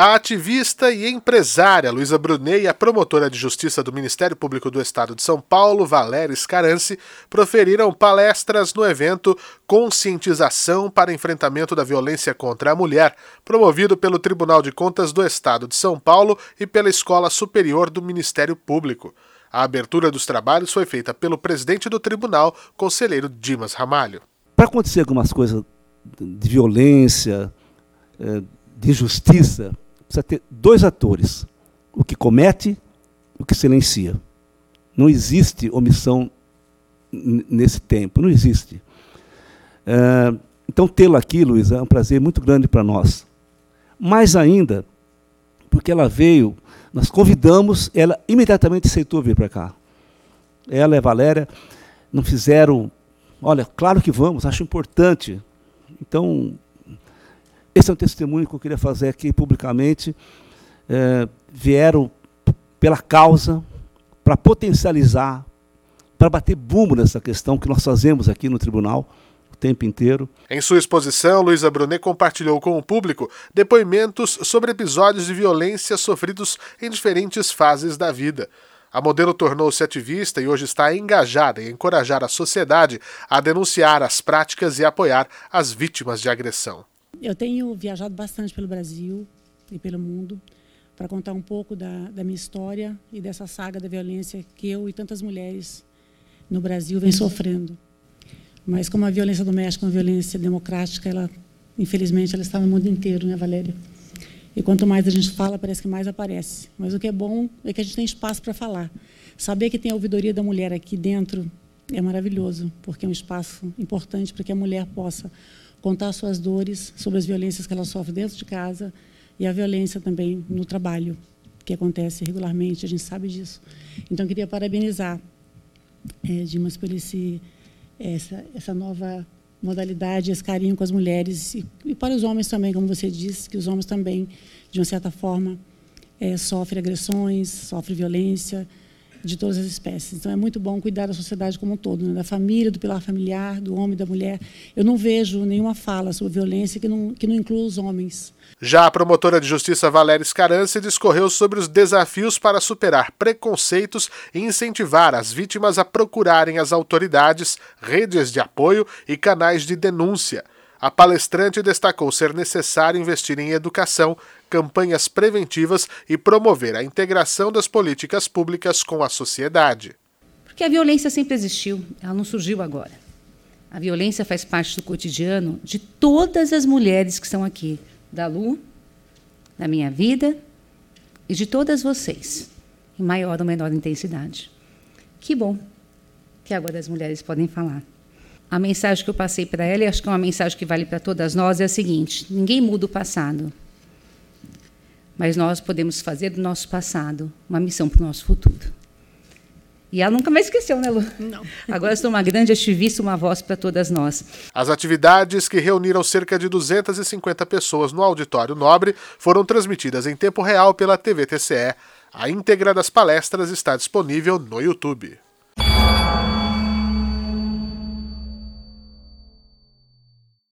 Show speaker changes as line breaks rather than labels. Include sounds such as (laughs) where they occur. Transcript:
A ativista e empresária Luísa Brunet e a promotora de justiça do Ministério Público do Estado de São Paulo, Valéria Scarance, proferiram palestras no evento Conscientização para Enfrentamento da Violência contra a Mulher, promovido pelo Tribunal de Contas do Estado de São Paulo e pela Escola Superior do Ministério Público. A abertura dos trabalhos foi feita pelo presidente do tribunal, conselheiro Dimas Ramalho.
Para acontecer algumas coisas de violência, eh, de injustiça, precisa ter dois atores: o que comete e o que silencia. Não existe omissão nesse tempo, não existe. É, então, tê-la aqui, Luiz, é um prazer muito grande para nós. Mais ainda, porque ela veio, nós convidamos, ela imediatamente aceitou vir para cá. Ela e a Valéria não fizeram, olha, claro que vamos, acho importante. Então, esse é um testemunho que eu queria fazer aqui publicamente. É, vieram pela causa, para potencializar, para bater bumbo nessa questão que nós fazemos aqui no tribunal o tempo inteiro.
Em sua exposição, Luísa Brunet compartilhou com o público depoimentos sobre episódios de violência sofridos em diferentes fases da vida. A modelo tornou-se ativista e hoje está engajada em encorajar a sociedade a denunciar as práticas e apoiar as vítimas de agressão.
Eu tenho viajado bastante pelo Brasil e pelo mundo para contar um pouco da, da, minha história e dessa saga da violência que eu e tantas mulheres no Brasil vem sofrendo. Mas como a violência doméstica é uma violência democrática, ela, infelizmente, ela está no mundo inteiro, né, Valéria? E quanto mais a gente fala, parece que mais aparece. Mas o que é bom é que a gente tem espaço para falar. Saber que tem a ouvidoria da mulher aqui dentro é maravilhoso, porque é um espaço importante para que a mulher possa contar suas dores sobre as violências que ela sofre dentro de casa e a violência também no trabalho, que acontece regularmente, a gente sabe disso. Então, queria parabenizar é, Dimas por esse, essa, essa nova modalidade, esse carinho com as mulheres e, e, para os homens também, como você disse, que os homens também, de uma certa forma, é, sofrem agressões, sofrem violência, de todas as espécies. Então é muito bom cuidar da sociedade como um todo, né? da família, do pilar familiar, do homem, da mulher. Eu não vejo nenhuma fala sobre violência que não, que não inclua os homens.
Já a promotora de justiça Valéria Scarance discorreu sobre os desafios para superar preconceitos e incentivar as vítimas a procurarem as autoridades, redes de apoio e canais de denúncia. A palestrante destacou ser necessário investir em educação, campanhas preventivas e promover a integração das políticas públicas com a sociedade.
Porque a violência sempre existiu, ela não surgiu agora. A violência faz parte do cotidiano de todas as mulheres que estão aqui, da Lu, da minha vida e de todas vocês, em maior ou menor intensidade. Que bom que agora as mulheres podem falar. A mensagem que eu passei para ela, e acho que é uma mensagem que vale para todas nós, é a seguinte: ninguém muda o passado. Mas nós podemos fazer do nosso passado uma missão para o nosso futuro. E ela nunca mais esqueceu, né, Lu?
Não. (laughs)
Agora estou uma grande ativista, uma voz para todas nós.
As atividades que reuniram cerca de 250 pessoas no Auditório Nobre foram transmitidas em tempo real pela TV TCE. A íntegra das palestras está disponível no YouTube.